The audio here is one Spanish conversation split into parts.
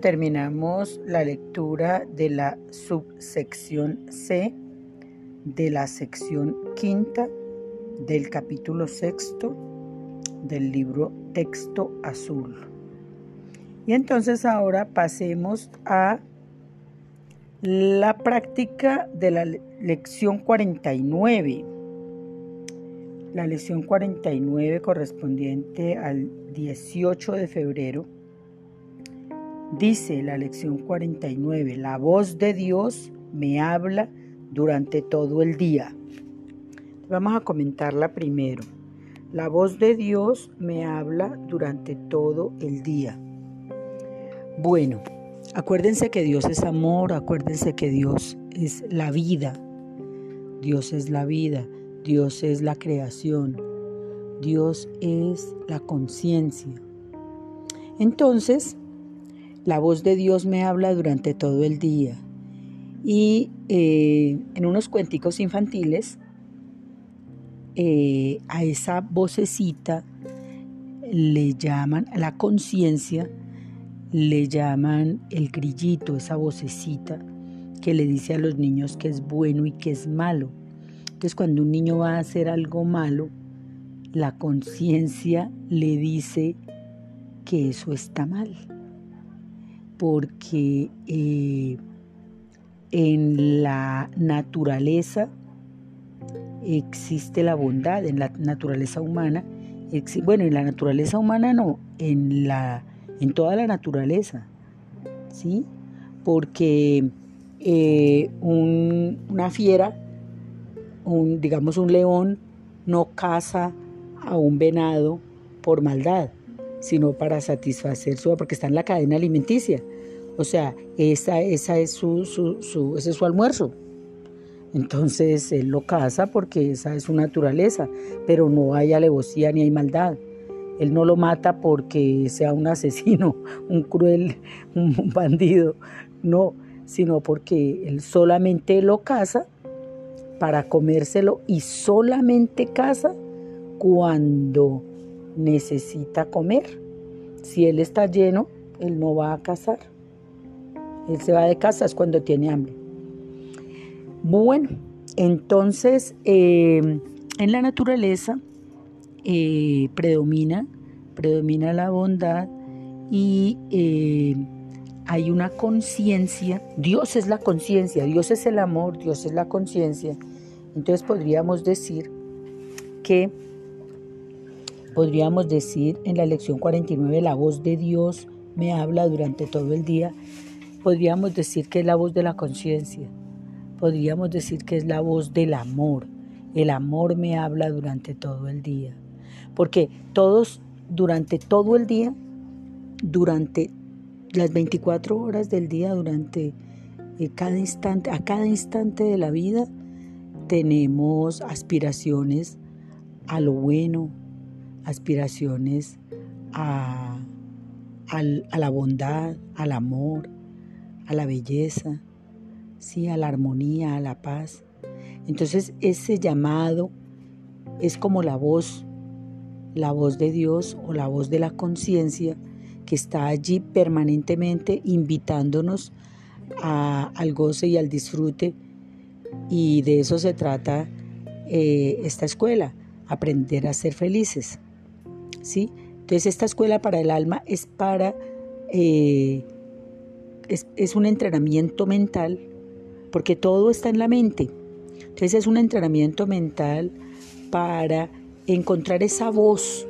Terminamos la lectura de la subsección C de la sección quinta del capítulo sexto del libro Texto Azul. Y entonces ahora pasemos a la práctica de la lección 49. La lección 49 correspondiente al 18 de febrero Dice la lección 49, la voz de Dios me habla durante todo el día. Vamos a comentarla primero. La voz de Dios me habla durante todo el día. Bueno, acuérdense que Dios es amor, acuérdense que Dios es la vida. Dios es la vida, Dios es la creación, Dios es la conciencia. Entonces, la voz de Dios me habla durante todo el día. Y eh, en unos cuenticos infantiles, eh, a esa vocecita le llaman, a la conciencia, le llaman el grillito, esa vocecita que le dice a los niños que es bueno y que es malo. Entonces cuando un niño va a hacer algo malo, la conciencia le dice que eso está mal porque eh, en la naturaleza existe la bondad, en la naturaleza humana, bueno, en la naturaleza humana no, en, la, en toda la naturaleza, ¿sí? Porque eh, una fiera, un, digamos un león, no caza a un venado por maldad, sino para satisfacer su, porque está en la cadena alimenticia. O sea, esa, esa es su, su, ese es su almuerzo. Entonces él lo caza porque esa es su naturaleza, pero no hay alevosía ni hay maldad. Él no lo mata porque sea un asesino, un cruel, un bandido, no, sino porque él solamente lo caza para comérselo y solamente caza cuando necesita comer. Si él está lleno, él no va a cazar. Él se va de casa es cuando tiene hambre. Bueno, entonces em, en la naturaleza eh, predomina, predomina la bondad y em, hay una conciencia. Dios es la conciencia, Dios es el amor, Dios es la conciencia. Entonces podríamos decir que Podríamos decir en la lección 49, la voz de Dios me habla durante todo el día. Podríamos decir que es la voz de la conciencia. Podríamos decir que es la voz del amor. El amor me habla durante todo el día. Porque todos, durante todo el día, durante las 24 horas del día, durante eh, cada instante, a cada instante de la vida, tenemos aspiraciones a lo bueno, aspiraciones a, la bondad, al amor, a la belleza, ¿sí? a la armonía, a la paz. Entonces ese llamado es como la voz, la voz de Dios o la voz de la conciencia que está allí permanentemente invitándonos al goce y al disfrute. Y de eso se trata eh, esta escuela, aprender a ser felices. Entonces esta escuela para el alma es para, eh, es, un entrenamiento mental, porque todo está en la mente. Entonces es un entrenamiento mental para encontrar esa voz,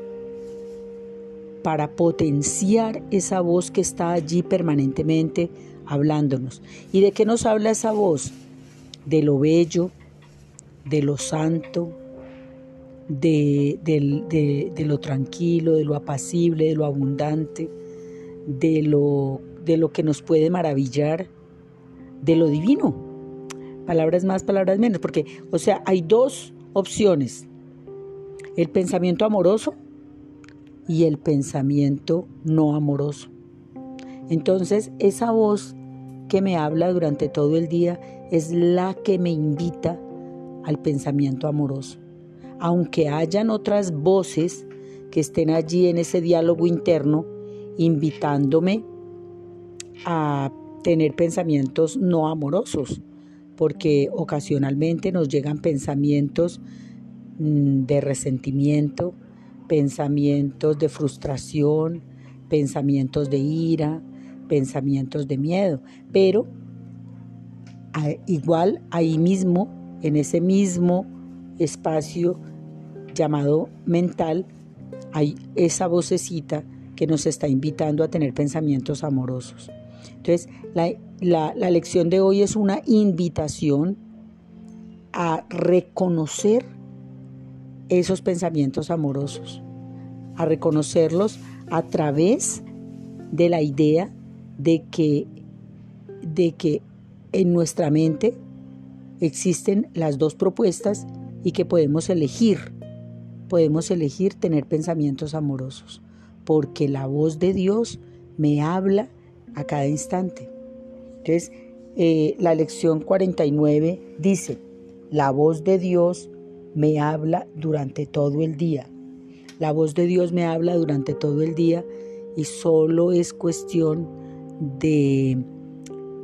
para potenciar esa voz que está allí permanentemente hablándonos. ¿Y de qué nos habla esa voz? De lo bello, de lo santo, de, lo tranquilo, de lo apacible, de lo abundante, de lo, de lo que nos puede maravillar, de lo divino. Palabras más, palabras menos, porque, o sea, hay dos opciones, el pensamiento amoroso y el pensamiento no amoroso. Entonces, esa voz que me habla durante todo el día es la que me invita al pensamiento amoroso aunque hayan otras voces que estén allí en ese diálogo interno, invitándome a tener pensamientos no amorosos, porque ocasionalmente nos llegan pensamientos mm, de resentimiento, pensamientos de frustración, pensamientos de ira, pensamientos de miedo, pero igual ahí mismo, en ese mismo espacio llamado mental, hay esa vocecita que nos está invitando a tener pensamientos amorosos. Entonces, la, la lección de hoy es una invitación a reconocer esos pensamientos amorosos, a reconocerlos a través de la idea de que, de que en nuestra mente existen las dos propuestas y que podemos elegir, podemos elegir tener pensamientos amorosos, porque la voz de Dios me habla a cada instante. Entonces, eh, la lección 49 dice, la voz de Dios me habla durante todo el día. La voz de Dios me habla durante todo el día y solo es cuestión de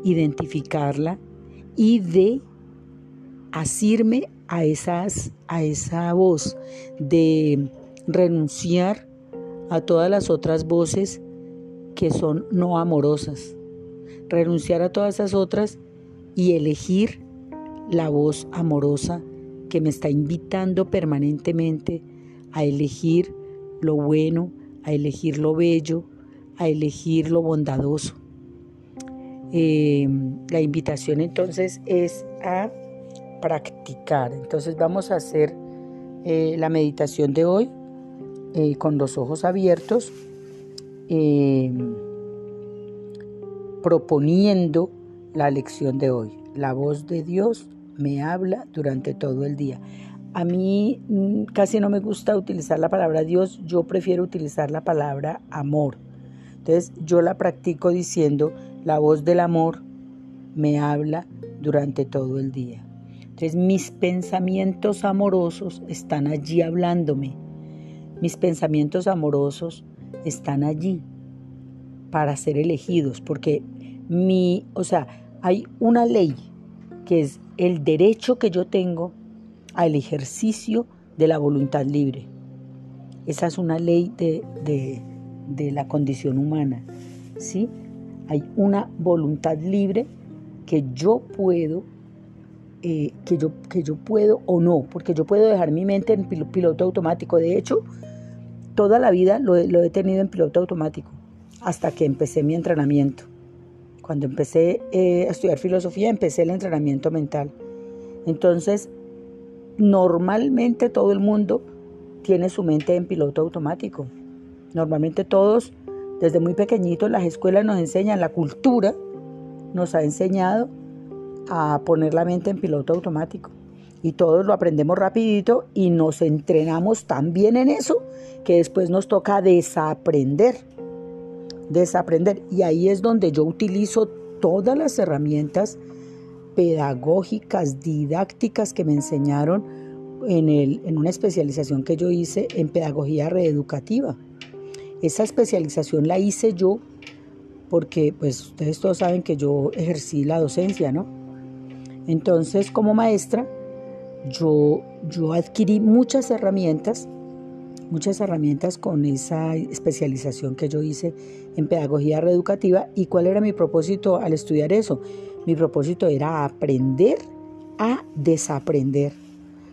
identificarla y de asirme a, esas, a esa voz, de renunciar a todas las otras voces que son no amorosas, renunciar a todas esas otras y elegir la voz amorosa que me está invitando permanentemente a elegir lo bueno, a elegir lo bello, a elegir lo bondadoso. Eh, la invitación entonces es a practicar. Entonces vamos a hacer eh, la meditación de hoy eh, con los ojos abiertos, proponiendo la lección de hoy. La voz de Dios me habla durante todo el día. A mí mm, casi no me gusta utilizar la palabra Dios, yo prefiero utilizar la palabra amor. Entonces yo la practico diciendo, la voz del amor me habla durante todo el día. Entonces mis pensamientos amorosos están allí hablándome. Mis pensamientos amorosos están allí para ser elegidos, porque mi, o sea, hay una ley que es el derecho que yo tengo al ejercicio de la voluntad libre. Esa es una ley de, de, la condición humana. ¿sí? Hay una voluntad libre que yo puedo, eh, que, yo, que yo puedo o no, porque yo puedo dejar mi mente en piloto automático. De hecho, toda la vida lo, lo he tenido en piloto automático, hasta que empecé mi entrenamiento. Cuando empecé eh, a estudiar filosofía, empecé el entrenamiento mental. Entonces, normalmente todo el mundo tiene su mente en piloto automático. Normalmente todos, desde muy pequeñitos, las escuelas nos enseñan, la cultura nos ha enseñado a poner la mente en piloto automático. Y todos lo aprendemos rapidito y nos entrenamos tan bien en eso que después nos toca desaprender desaprender. Y ahí es donde yo utilizo todas las herramientas pedagógicas, didácticas que me enseñaron en, el, en una especialización que yo hice en pedagogía reeducativa. Esa especialización la hice yo porque pues ustedes todos saben que yo ejercí la docencia, ¿no? Entonces como maestra yo, yo adquirí muchas herramientas muchas herramientas con esa especialización que yo hice en pedagogía reeducativa. ¿Y cuál era mi propósito al estudiar eso? Mi propósito era aprender a desaprender,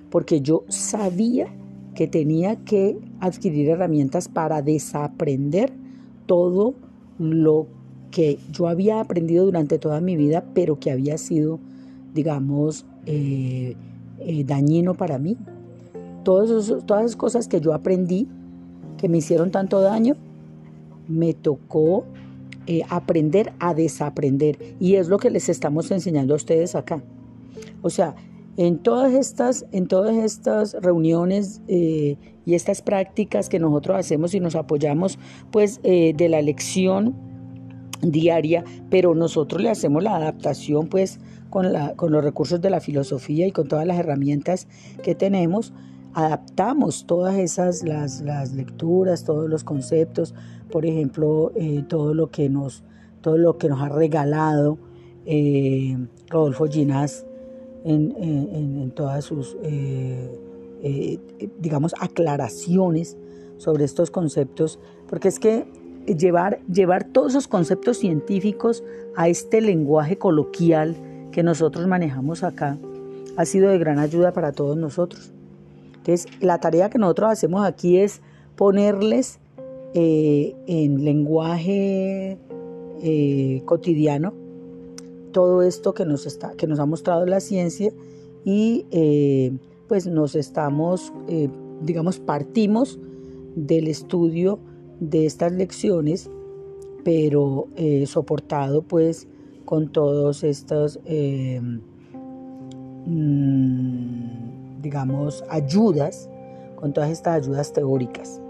porque yo sabía que tenía que adquirir herramientas para desaprender todo lo que yo había aprendido durante toda mi vida, pero que había sido, digamos, eh, eh, dañino para mí, todas, esas cosas que yo aprendí, que me hicieron tanto daño, me tocó eh, aprender a desaprender. Y es lo que les estamos enseñando a ustedes acá. O sea, en todas estas, en todas estas reuniones y estas prácticas que nosotros hacemos y nos apoyamos, pues de la lección diaria, pero nosotros le hacemos la adaptación, pues con, los recursos de la filosofía y con todas las herramientas que tenemos adaptamos todas esas, las, lecturas, todos los conceptos, por ejemplo, eh, todo lo que nos todo lo que nos ha regalado eh, Rodolfo Ginás en, todas sus, eh, digamos, aclaraciones sobre estos conceptos, porque es que llevar, llevar todos esos conceptos científicos a este lenguaje coloquial que nosotros manejamos acá ha sido de gran ayuda para todos nosotros. Entonces, la tarea que nosotros hacemos aquí es ponerles en lenguaje cotidiano todo esto que nos, está, que nos ha mostrado la ciencia y eh, pues nos estamos, eh, digamos, partimos del estudio de estas lecciones, pero eh, soportado pues con todos estos, mm, digamos, ayudas, con todas estas ayudas teóricas.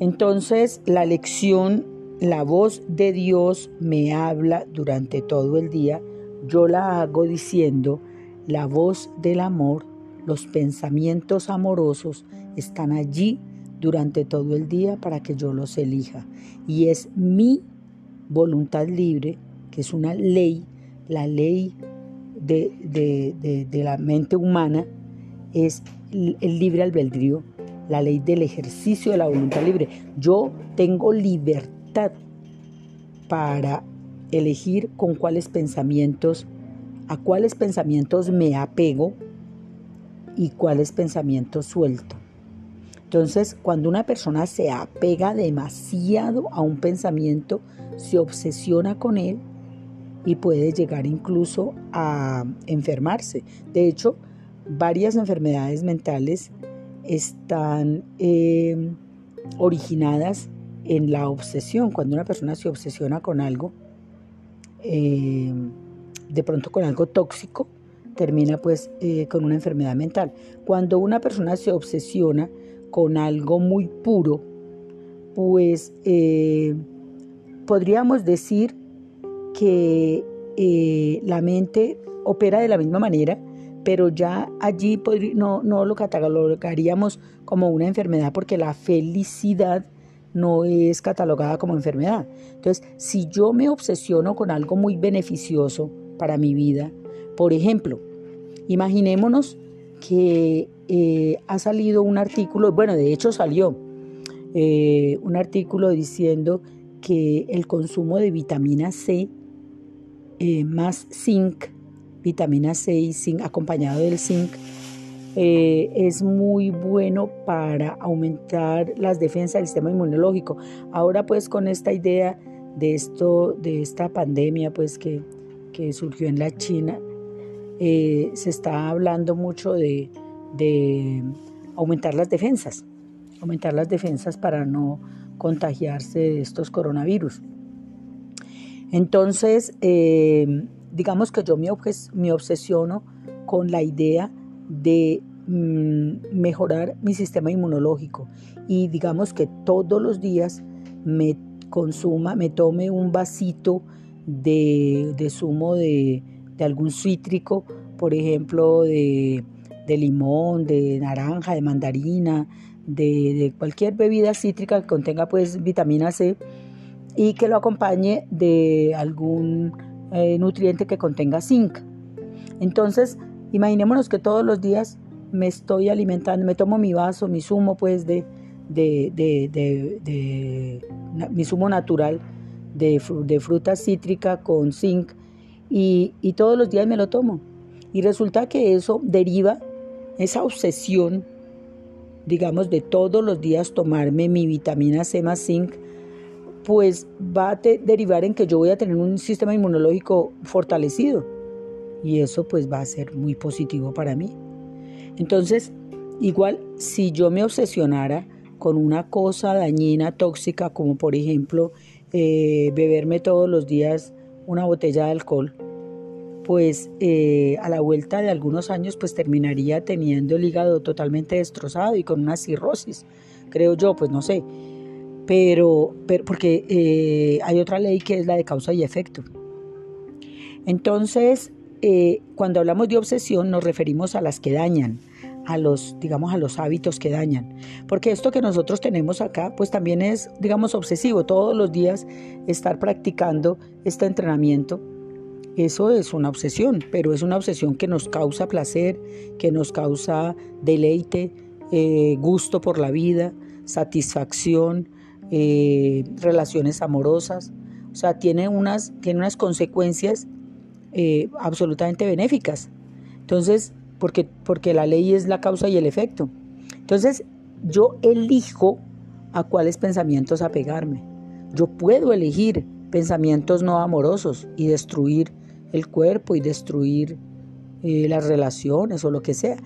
Entonces, la lección la voz de Dios me habla durante todo el día. Yo la hago diciendo, la voz del amor, los pensamientos amorosos están allí durante todo el día para que yo los elija. Y es mi voluntad libre, que es una ley, la ley de, la mente humana, es el libre albedrío, la ley del ejercicio de la voluntad libre. Yo tengo libertad para elegir con cuáles pensamientos, a cuáles pensamientos me apego y cuáles pensamientos suelto. Entonces, cuando una persona se apega demasiado a un pensamiento, se obsesiona con él y puede llegar incluso a enfermarse. De hecho, varias enfermedades mentales están eh, originadas en la obsesión, cuando una persona se obsesiona con algo, eh, de pronto con algo tóxico, termina pues eh, con una enfermedad mental. Cuando una persona se obsesiona con algo muy puro, pues eh, podríamos decir que la mente opera de la misma manera, pero ya allí no, no lo catalogaríamos como una enfermedad porque la felicidad no es catalogada como enfermedad. Entonces, si yo me obsesiono con algo muy beneficioso para mi vida, por ejemplo, imaginémonos que eh, ha salido un artículo, bueno, de hecho salió eh, un artículo diciendo que el consumo de vitamina C eh, más zinc, vitamina C y zinc acompañado del zinc, eh, es muy bueno para aumentar las defensas del sistema inmunológico. Ahora pues con esta idea de esto, de esta pandemia pues que, surgió en la China, eh, se está hablando mucho de, aumentar las defensas, aumentar las defensas para no contagiarse de estos coronavirus. Entonces, eh, digamos que yo me, obsesiono con la idea de mm, mejorar mi sistema inmunológico. Y digamos que todos los días me consuma, me tome un vasito de, zumo de, algún cítrico, por ejemplo, de, limón, de naranja, de mandarina, de, cualquier bebida cítrica que contenga pues vitamina C y que lo acompañe de algún eh, nutriente que contenga zinc. Entonces, Imaginémonos que todos los días me estoy alimentando, me tomo mi vaso, mi zumo pues de, de, mi zumo natural de, fruta cítrica con zinc y, y todos los días me lo tomo. Y resulta que eso deriva, esa obsesión, digamos, de todos los días tomarme mi vitamina C más zinc, pues va a derivar en que yo voy a tener un sistema inmunológico fortalecido y eso pues va a ser muy positivo para mí. Entonces, igual si yo me obsesionara con una cosa dañina, tóxica, como por ejemplo eh, beberme todos los días una botella de alcohol, pues eh, a la vuelta de algunos años pues terminaría teniendo el hígado totalmente destrozado y con una cirrosis, creo yo, pues no sé. Pero, pero porque eh, hay otra ley que es la de causa y efecto. Entonces, eh, cuando hablamos de obsesión nos referimos a las que dañan, a los, digamos, a los hábitos que dañan. Porque esto que nosotros tenemos acá, pues también es, digamos, obsesivo. Todos los días estar practicando este entrenamiento, eso es una obsesión, pero es una obsesión que nos causa placer, que nos causa deleite, eh, gusto por la vida, satisfacción, eh, relaciones amorosas. O sea, tiene unas, tiene unas consecuencias eh, absolutamente benéficas. Entonces, porque, porque la ley es la causa y el efecto. Entonces, yo elijo a cuáles pensamientos apegarme. Yo puedo elegir pensamientos no amorosos y destruir el cuerpo y destruir eh, las relaciones o lo que sea.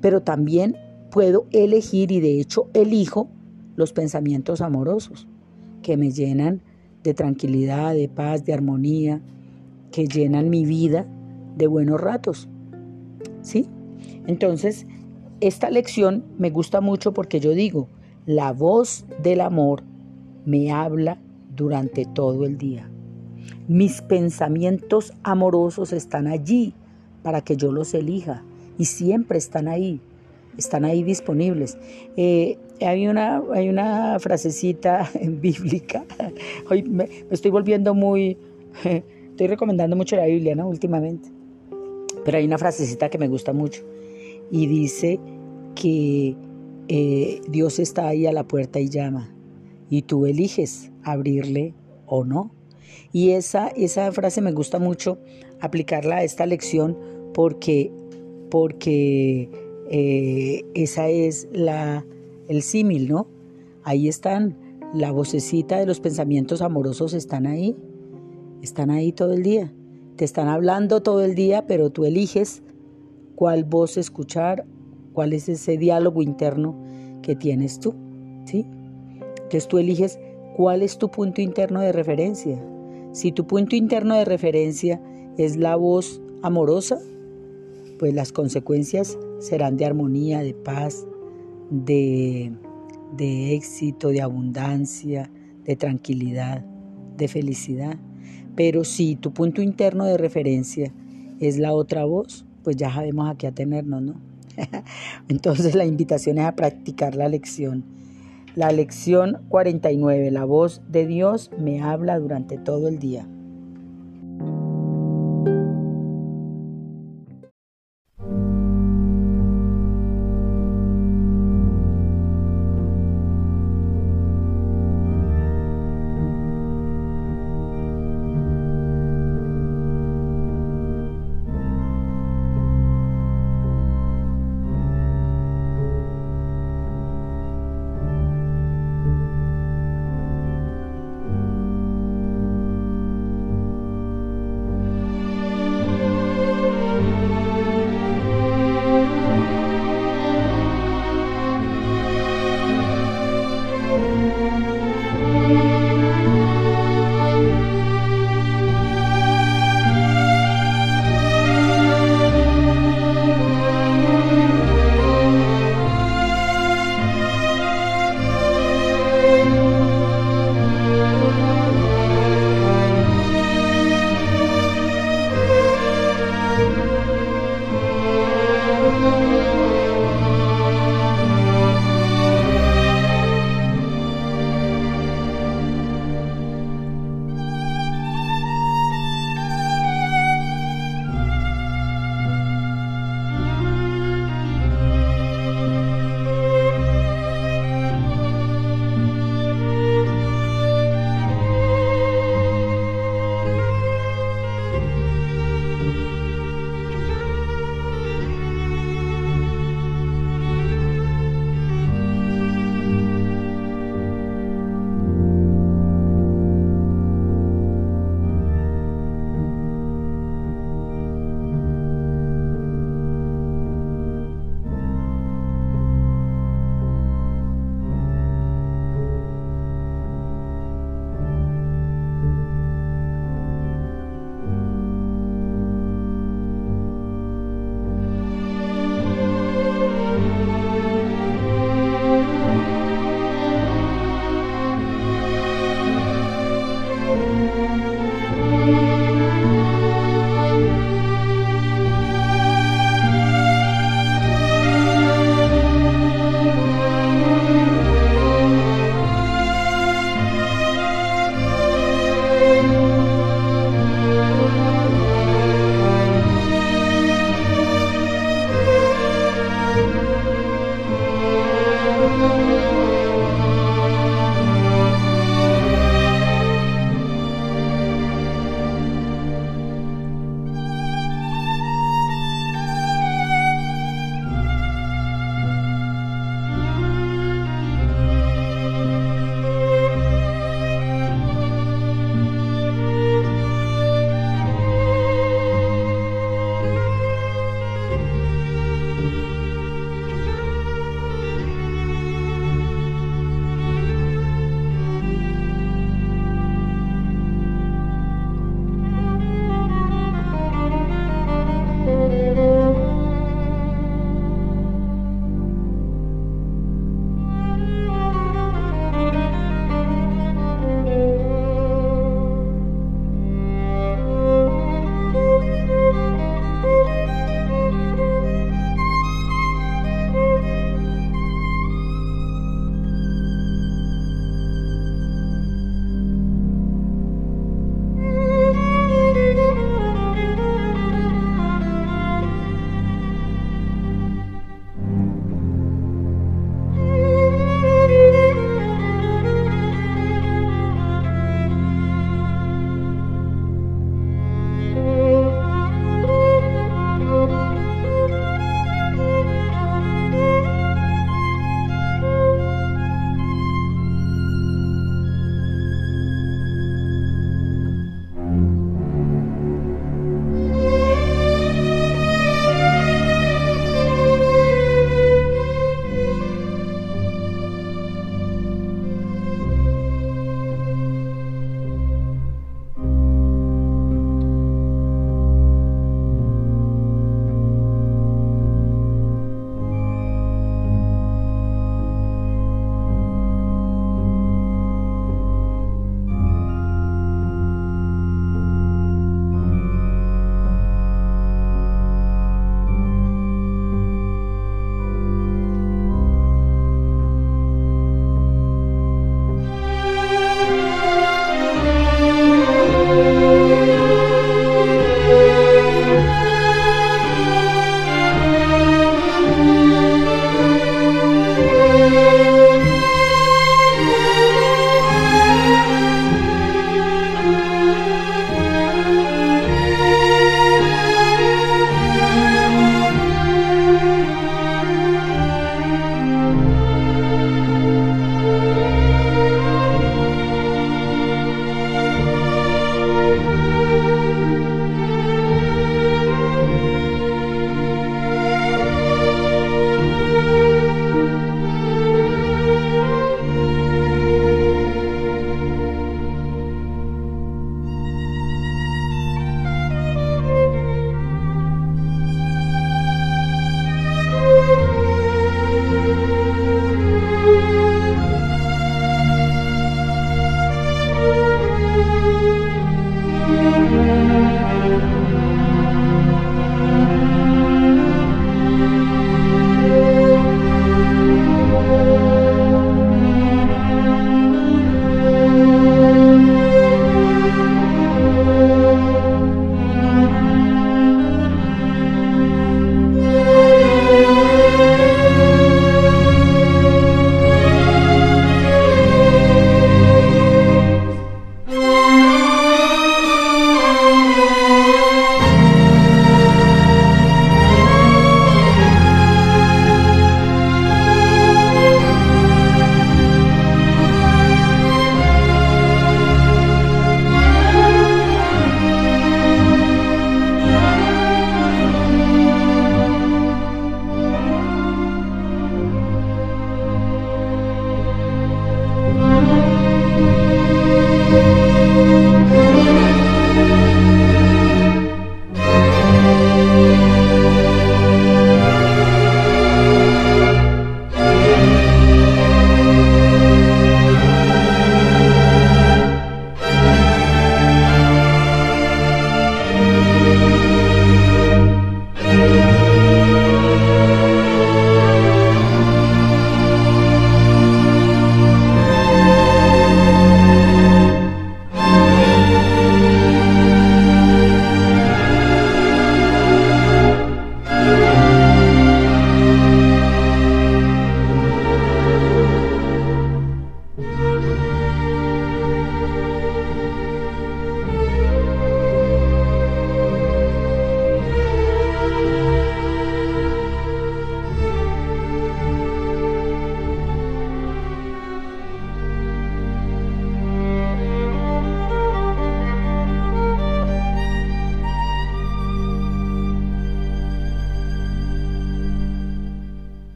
Pero también puedo elegir y de hecho elijo los pensamientos amorosos que me llenan de tranquilidad, de paz, de armonía, que llenan mi vida de buenos ratos. ¿Sí? Entonces, esta lección me gusta mucho porque yo digo, la voz del amor me habla durante todo el día. Mis pensamientos amorosos están allí para que yo los elija y siempre están ahí, están ahí disponibles. Eh, hay, una, hay una frasecita bíblica, hoy me, estoy volviendo muy, estoy recomendando mucho la Biblia ¿no? últimamente, pero hay una frasecita que me gusta mucho y dice que eh, Dios está ahí a la puerta y llama y tú eliges abrirle o no. Y esa, esa frase me gusta mucho aplicarla a esta lección porque, porque eh, esa es la, el símil, ¿no? Ahí están, la vocecita de los pensamientos amorosos están ahí, están ahí todo el día. Te están hablando todo el día, pero tú eliges cuál voz escuchar, cuál es ese diálogo interno que tienes tú, ¿sí? Entonces tú eliges cuál es tu punto interno de referencia. Si tu punto interno de referencia es la voz amorosa, pues las consecuencias serán de armonía, de paz, de, de éxito, de abundancia, de tranquilidad, de felicidad. Pero si tu punto interno de referencia es la otra voz, pues ya sabemos a qué atenernos, ¿no? Entonces la invitación es a practicar la lección. La lección 49, la voz de Dios me habla durante todo el día.